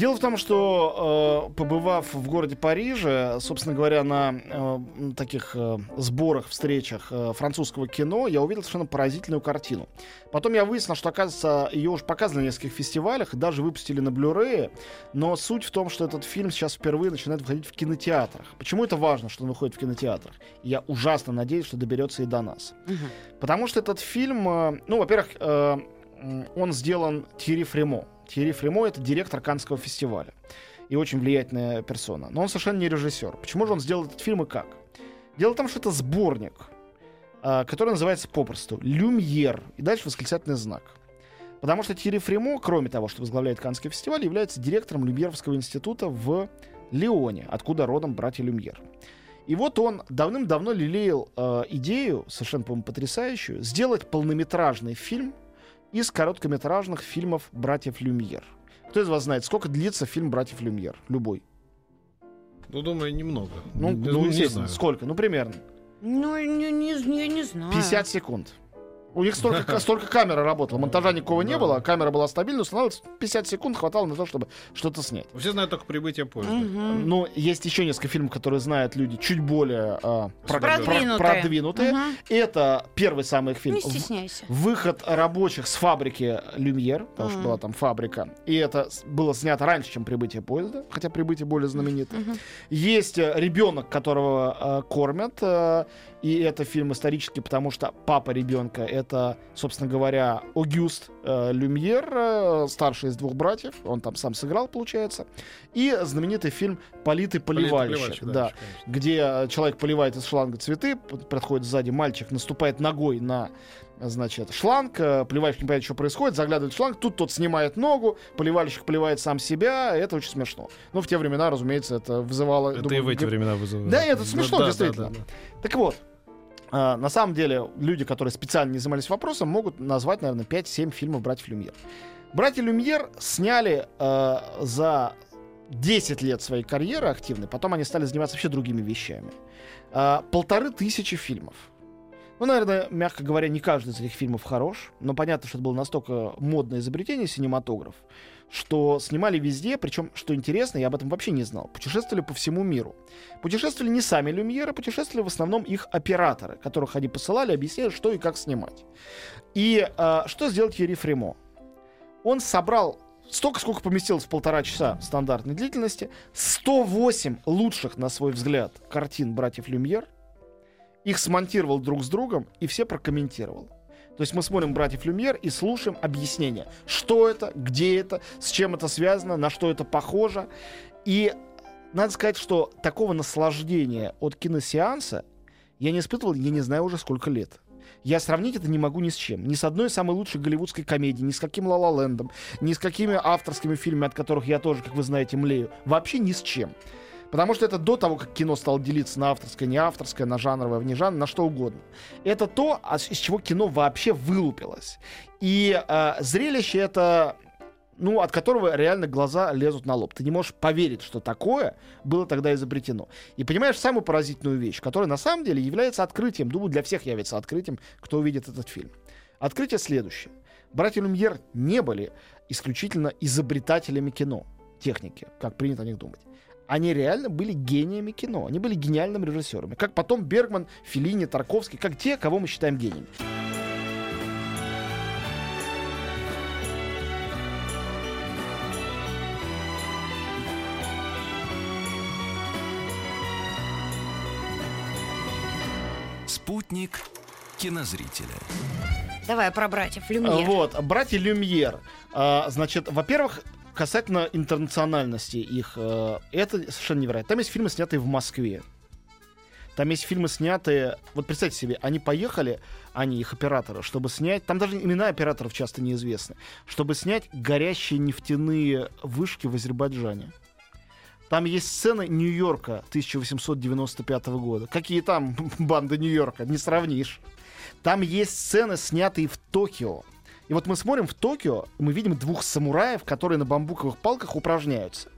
Дело в том, что э, побывав в городе Париже, собственно говоря, на э, таких э, сборах, встречах э, французского кино, я увидел совершенно поразительную картину. Потом я выяснил, что, оказывается, ее уже показывали на нескольких фестивалях, и даже выпустили на Blu-ray, но суть в том, что этот фильм сейчас впервые начинает выходить в кинотеатрах. Почему это важно, что он выходит в кинотеатрах? Я ужасно надеюсь, что доберется и до нас. Потому что этот фильм, э, ну, во-первых, э, он сделан Тири Фремо. Тири Фремо — это директор Каннского фестиваля и очень влиятельная персона. Но он совершенно не режиссер. Почему же он сделал этот фильм и как? Дело в том, что это сборник, а, который называется попросту «Люмьер» и дальше восклицательный знак. Потому что Тири Фремо, кроме того, что возглавляет Каннский фестиваль, является директором Люмьеровского института в Лионе, откуда родом братья Люмьер. И вот он давным-давно лелеял э, идею, совершенно, по-моему, потрясающую, сделать полнометражный фильм из короткометражных фильмов братьев Люмьер. Кто из вас знает, сколько длится фильм братьев Люмьер? Любой. Ну, думаю, немного. Ну, Не- ну, не знаю. сколько? Ну, примерно. Ну, не, не, я не знаю. 50 секунд. У них столько, столько камера работала. Монтажа никакого не было, камера была стабильна, устанавливалась 50 секунд, хватало на то, чтобы что-то снять. Все знают только прибытие поезда. Мгм. Но есть еще несколько фильмов, которые знают люди чуть более про- Продвинутые. продвинутые. Мгм. Это первый самый их фильм. Не стесняйся. Выход рабочих с фабрики Люмьер, потому что Мгм. была там фабрика, и это было снято раньше, чем прибытие поезда, хотя прибытие более знаменито. Мгм. Есть э, ребенок, которого э, кормят, э, и это фильм исторический, потому что папа ребенка это, собственно говоря, Огюст э, Люмьер, э, старший из двух братьев, он там сам сыграл, получается, и знаменитый фильм «Политый поливальщик», да, конечно. где человек поливает из шланга цветы, подходит сзади мальчик, наступает ногой на значит, шланг, э, поливальщик не понимает, что происходит, заглядывает в шланг, тут тот снимает ногу, поливальщик поливает сам себя, это очень смешно. Ну, в те времена, разумеется, это вызывало... Это думаю, и в эти времена вызывает. Да, это смешно, да, да, действительно. да, да. Так вот, на самом деле, люди, которые специально не занимались вопросом, могут назвать, наверное, 5-7 фильмов «Братьев Люмьер». «Братья Люмьер» сняли э, за 10 лет своей карьеры активной, потом они стали заниматься вообще другими вещами. А, полторы тысячи фильмов. Ну, наверное, мягко говоря, не каждый из этих фильмов хорош, но понятно, что это было настолько модное изобретение синематограф, что снимали везде, причем, что интересно, я об этом вообще не знал, путешествовали по всему миру. Путешествовали не сами Люмьеры, путешествовали в основном их операторы, которых они посылали, объясняли, что и как снимать. И а, что сделал Thierry Фремо? Он собрал столько, сколько поместилось в полтора часа стандартной длительности, 108 лучших, на свой взгляд, картин братьев Люмьер, их смонтировал друг с другом и все прокомментировал. То есть мы смотрим «Братьев Люмьер» и слушаем объяснения, что это, где это, с чем это связано, на что это похоже. И надо сказать, что такого наслаждения от киносеанса я не испытывал, я не знаю уже сколько лет. Я сравнить это не могу ни с чем. Ни с одной самой лучшей голливудской комедией, ни с каким «Ла-Ла Лэндом», ни с какими авторскими фильмами, от которых я тоже, как вы знаете, млею. Вообще ни с чем. Потому что это до того, как кино стало делиться на авторское, не авторское, на жанровое, вне жанровое, на что угодно. Это то, а из чего кино вообще вылупилось. И э, зрелище это, ну, от которого реально глаза лезут на лоб. Ты не можешь поверить, что такое было тогда изобретено. И понимаешь самую поразительную вещь, которая на самом деле является открытием, думаю, для всех явится открытием, кто увидит этот фильм. Открытие следующее. Братья Люмьер не были исключительно изобретателями кино, техники, как принято о них думать. Они реально были гениями кино. Они были гениальными режиссерами. Как потом Бергман, Феллини, Тарковский, как те, кого мы считаем гениями. Спутник кинозрителя. Давай про братьев Люмьер. Вот, братья Люмьер. А, значит, во-первых, касательно интернациональности их, э, это совершенно невероятно. Там есть фильмы, снятые в Москве. Там есть фильмы, снятые... Вот представьте себе, они поехали, они, их операторы, чтобы снять... Там даже имена операторов часто неизвестны. Чтобы снять горящие нефтяные вышки в Азербайджане. Там есть сцены Нью-Йорка 1895 года. Какие там банды Нью-Йорка, не сравнишь. Там есть сцены, снятые в Токио. И вот мы смотрим в Токио, мы видим двух самураев, которые на бамбуковых палках упражняются.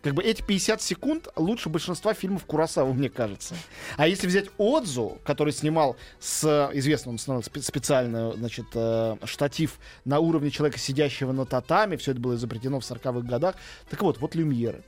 Как бы эти 50 секунд лучше большинства фильмов Курасавы, мне кажется. А если взять Отзу, который снимал с... Спе- специально, значит, э, штатив на уровне человека, сидящего на татами. Все это было изобретено в 40-х годах. Так вот, вот Люмьеры.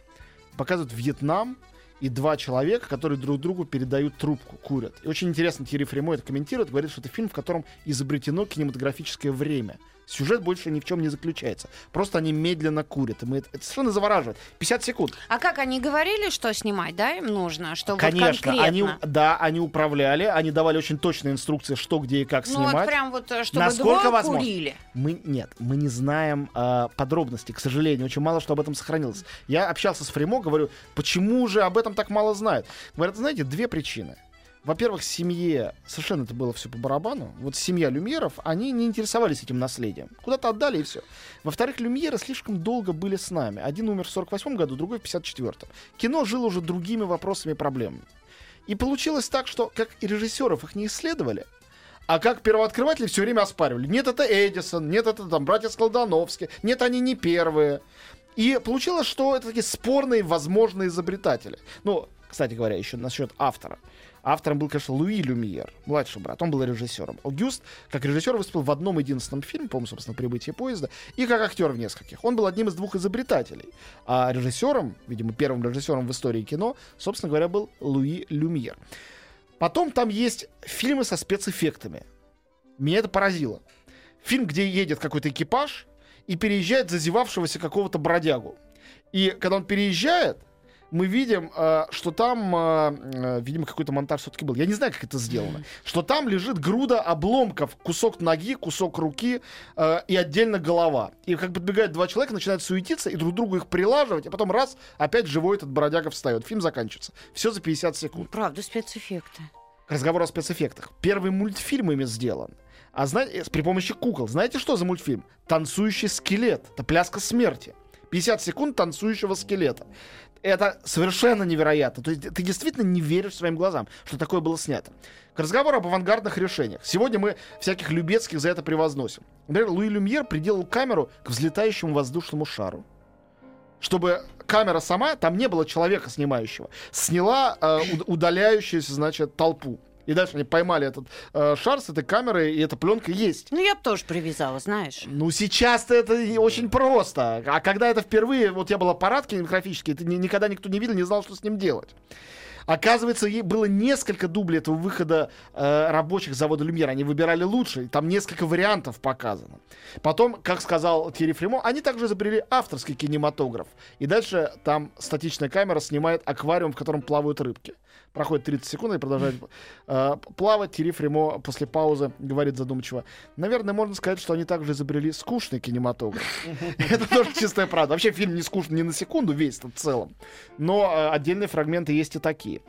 Показывают Вьетнам, и два человека, которые друг другу передают трубку, курят. И очень интересно, Тири Фремо это комментирует, говорит, что это фильм, в котором изобретено кинематографическое время. Сюжет больше ни в чем не заключается. Просто они медленно курят. И мы это, это совершенно завораживает. 50 секунд. А как они говорили, что снимать, да, им нужно? Что вот Конечно, они, конкретно? да, они управляли, они давали очень точные инструкции, что, где и как Ну снимать. вот прям вот, э, чтобы Насколько возможно. курили. Мы нет, мы не знаем э, подробностей, к сожалению, очень мало что об этом сохранилось. Я общался с Фремо, говорю, почему же об этом так мало знают? Говорят, знаете, две причины. Во-первых, семье совершенно это было все по барабану. Вот семья Люмьеров, они не интересовались этим наследием. Куда-то отдали и все. Во-вторых, Люмьеры слишком долго были с нами. Один умер в 48 году, другой в 54-м. Кино жило уже другими вопросами и проблемами. И получилось так, что как и режиссеров их не исследовали, а как первооткрыватели все время оспаривали. Нет, это Эдисон, нет, это там братья Сколдановские, нет, они не первые. И получилось, что это такие спорные возможные изобретатели. Ну, кстати говоря, еще насчет автора. Автором был, конечно, Луи Люмьер, младший брат. Он был режиссером. Огюст, как режиссер, выступил в одном единственном фильме, по-моему, собственно, «Прибытие поезда», и как актер в нескольких. Он был одним из двух изобретателей. А режиссером, видимо, первым режиссером в истории кино, собственно говоря, был Луи Люмьер. Потом там есть фильмы со спецэффектами. Меня это поразило. Фильм, где едет какой-то экипаж и переезжает зазевавшегося какого-то бродягу. И когда он переезжает, мы видим, э, что там, э, э, видимо, какой-то монтаж все-таки был. Я не знаю, как это сделано. Что там лежит груда обломков, кусок ноги, кусок руки и отдельно голова. И как подбегают два человека, начинают суетиться и друг другу их прилаживать, а потом раз, опять живой этот бродяга встает. Фильм заканчивается. Все за 50 секунд. Правда, спецэффекты. Разговор о спецэффектах. Первый мультфильм ими сделан. А знаете, при помощи кукол. Знаете, что за мультфильм? Танцующий скелет. Это пляска смерти. 50 секунд танцующего скелета. Это совершенно невероятно. То есть ты действительно не веришь своим глазам, что такое было снято. К разговору об авангардных решениях. Сегодня мы всяких Любецких за это превозносим. Например, Луи Люмьер приделал камеру к взлетающему воздушному шару. Чтобы камера сама, там не было человека снимающего, сняла э, уд- удаляющуюся, значит, толпу. И дальше они поймали этот э, шар с этой камерой, и эта пленка есть. Ну, я бы тоже привязала, знаешь. Ну, сейчас-то это очень просто. А когда это впервые, вот я был аппарат кинематографический, это ни- никогда никто не видел, не знал, что с ним делать. Оказывается, ей было несколько дублей этого выхода э, рабочих завода Люмьер. Они выбирали лучше. и Там несколько вариантов показано. Потом, как сказал Тири Фремо, они также изобрели авторский кинематограф. И дальше там статичная камера снимает аквариум, в котором плавают рыбки. Проходит 30 секунд и продолжает э, плавать. Тири Фремо после паузы говорит задумчиво. Наверное, можно сказать, что они также изобрели скучный кинематограф. Это тоже чистая правда. Вообще фильм не скучный ни на секунду, весь в целом. Но э, отдельные фрагменты есть и такие.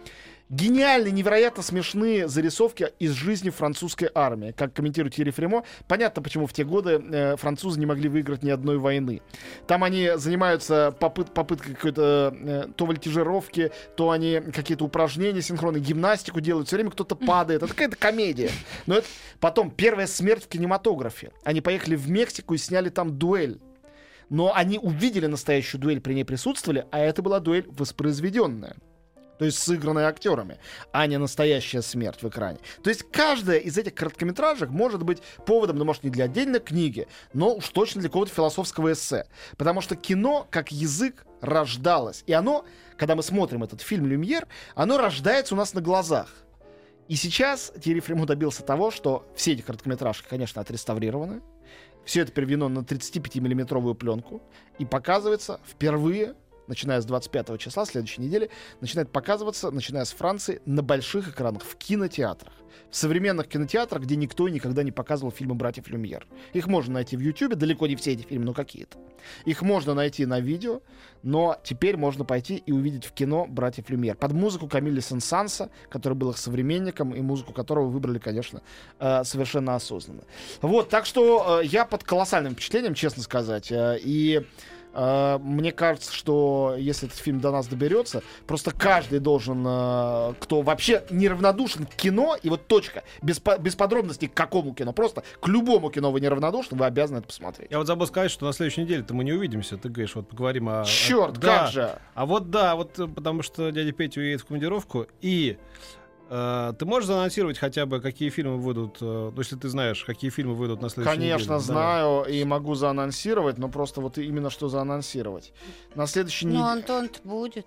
Гениальные, невероятно смешные зарисовки из жизни французской армии. Как комментирует Тири Фремо, понятно, почему в те годы э, французы не могли выиграть ни одной войны. Там они занимаются попыт, попыткой какой-то э, то вольтижировки, то они какие-то упражнения синхронные, гимнастику делают. Все время кто-то падает. Это какая-то комедия. Но это потом первая смерть в кинематографе. Они поехали в Мексику и сняли там дуэль. Но они увидели настоящую дуэль, при ней присутствовали, а это была дуэль воспроизведенная. То есть сыгранная актерами, а не настоящая смерть в экране. То есть каждая из этих короткометражек может быть поводом, ну, может, не для отдельной книги, но уж точно для какого-то философского эссе. Потому что кино, как язык, рождалось. И оно, когда мы смотрим этот фильм «Люмьер», оно рождается у нас на глазах. И сейчас Тири Фрему добился того, что все эти короткометражки, конечно, отреставрированы. Все это переведено на 35-миллиметровую пленку и показывается впервые, начиная с 25 числа следующей недели, начинает показываться, начиная с Франции, на больших экранах, в кинотеатрах. В современных кинотеатрах, где никто никогда не показывал фильмы братьев Люмьер. Их можно найти в Ютубе, далеко не все эти фильмы, но какие-то. Их можно найти на видео, но теперь можно пойти и увидеть в кино братьев Люмьер. Под музыку Камиля Сен-Санса, который был их современником, и музыку которого выбрали, конечно, э, совершенно осознанно. Вот, так что э, я под колоссальным впечатлением, честно сказать. э, И Мне кажется, что если этот фильм до нас доберется, просто каждый должен, э, кто вообще неравнодушен к кино, и вот точка, без, без подробностей к какому кино, просто к любому кино вы неравнодушны, вы обязаны это посмотреть. Я вот забыл сказать, что на следующей неделе-то мы не увидимся. Ты говоришь, вот поговорим о... о- Черт, да. как же! А вот да, вот э, потому что дядя Петя уедет в командировку, и э, ты можешь заанонсировать хотя бы, какие фильмы выйдут, э, ну, если ты знаешь, какие фильмы выйдут на следующей неделе? Конечно, Да. знаю и могу заанонсировать, но просто вот именно что заанонсировать. На следующей Ну, неделе... Антон будет.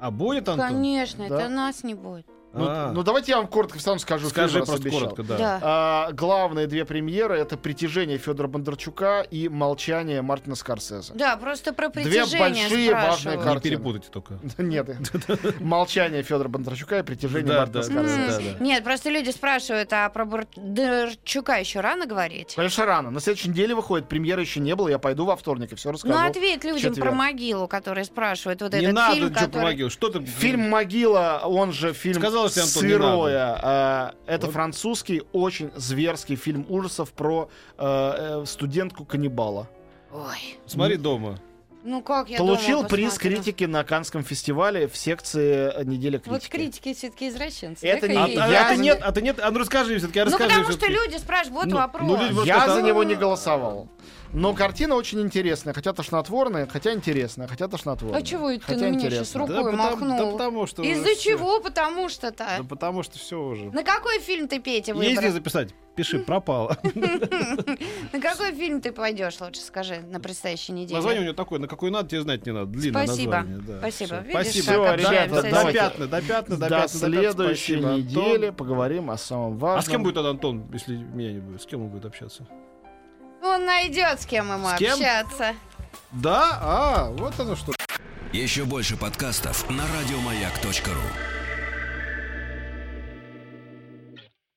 А будет, Антон? Конечно, Да. это нас не будет. Ну, А. ну, давайте я вам коротко равно скажу. Скажи фильм, просто обещал. коротко, да. Да. А, главные две премьеры это «Притяжение» Федора Бондарчука и «Молчание» Мартина Скорсезе. Да, просто про Две притяжение большие важные спрашивают. Не картины. перепутайте только. Нет, «Молчание» Федора Бондарчука и «Притяжение» Мартина Скорсезе. Нет, просто люди спрашивают, а про Бондарчука еще рано говорить? Конечно, рано. На следующей неделе выходит, премьеры еще не было, я пойду во вторник и все расскажу. Ну, ответь людям про могилу, которые спрашивают. Вот Не этот надо, фильм, что который... помогил. Что ты... Фильм «Могила», он же фильм Сказал, что, Антон, «Сырое». э, Это Вот. французский, очень зверский фильм ужасов про э, э, студентку-каннибала. Ой, Смотри дома. ну как я Получил дома приз посмотрю? критики на Канском фестивале в секции э, «Неделя критики». Вот критики все-таки извращенцы. Это да, не- А, а- я а ты нет, а ты нет, а ну расскажи все-таки, Ну, расскажи потому что люди спрашивают, вот Ну, вопрос. ну, люди просто Я за него не голосовал. Но картина очень интересная, хотя тошнотворная, хотя интересная, хотя тошнотворная. А чего это ты на меня сейчас рукой Да махнул? да потому что... Из-за чего? Потому что-то. Да потому что все уже. На какой фильм ты, Петя, Езди выбрал? записать. Пиши, пропало. На какой фильм ты пойдешь, лучше скажи, на предстоящей неделе? Название у него такое, на какой надо, тебе знать не надо. Длинное Спасибо. название. да. Спасибо. Видишь, Спасибо. как До- пятна, до пятна, до пятна, до следующей недели поговорим о самом важном. А с кем будет тогда Антон, если меня не будет? С кем он будет общаться? Он найдет, с кем ему С кем? общаться. Да? А, вот оно что. Еще больше подкастов на радиомаяк.ру.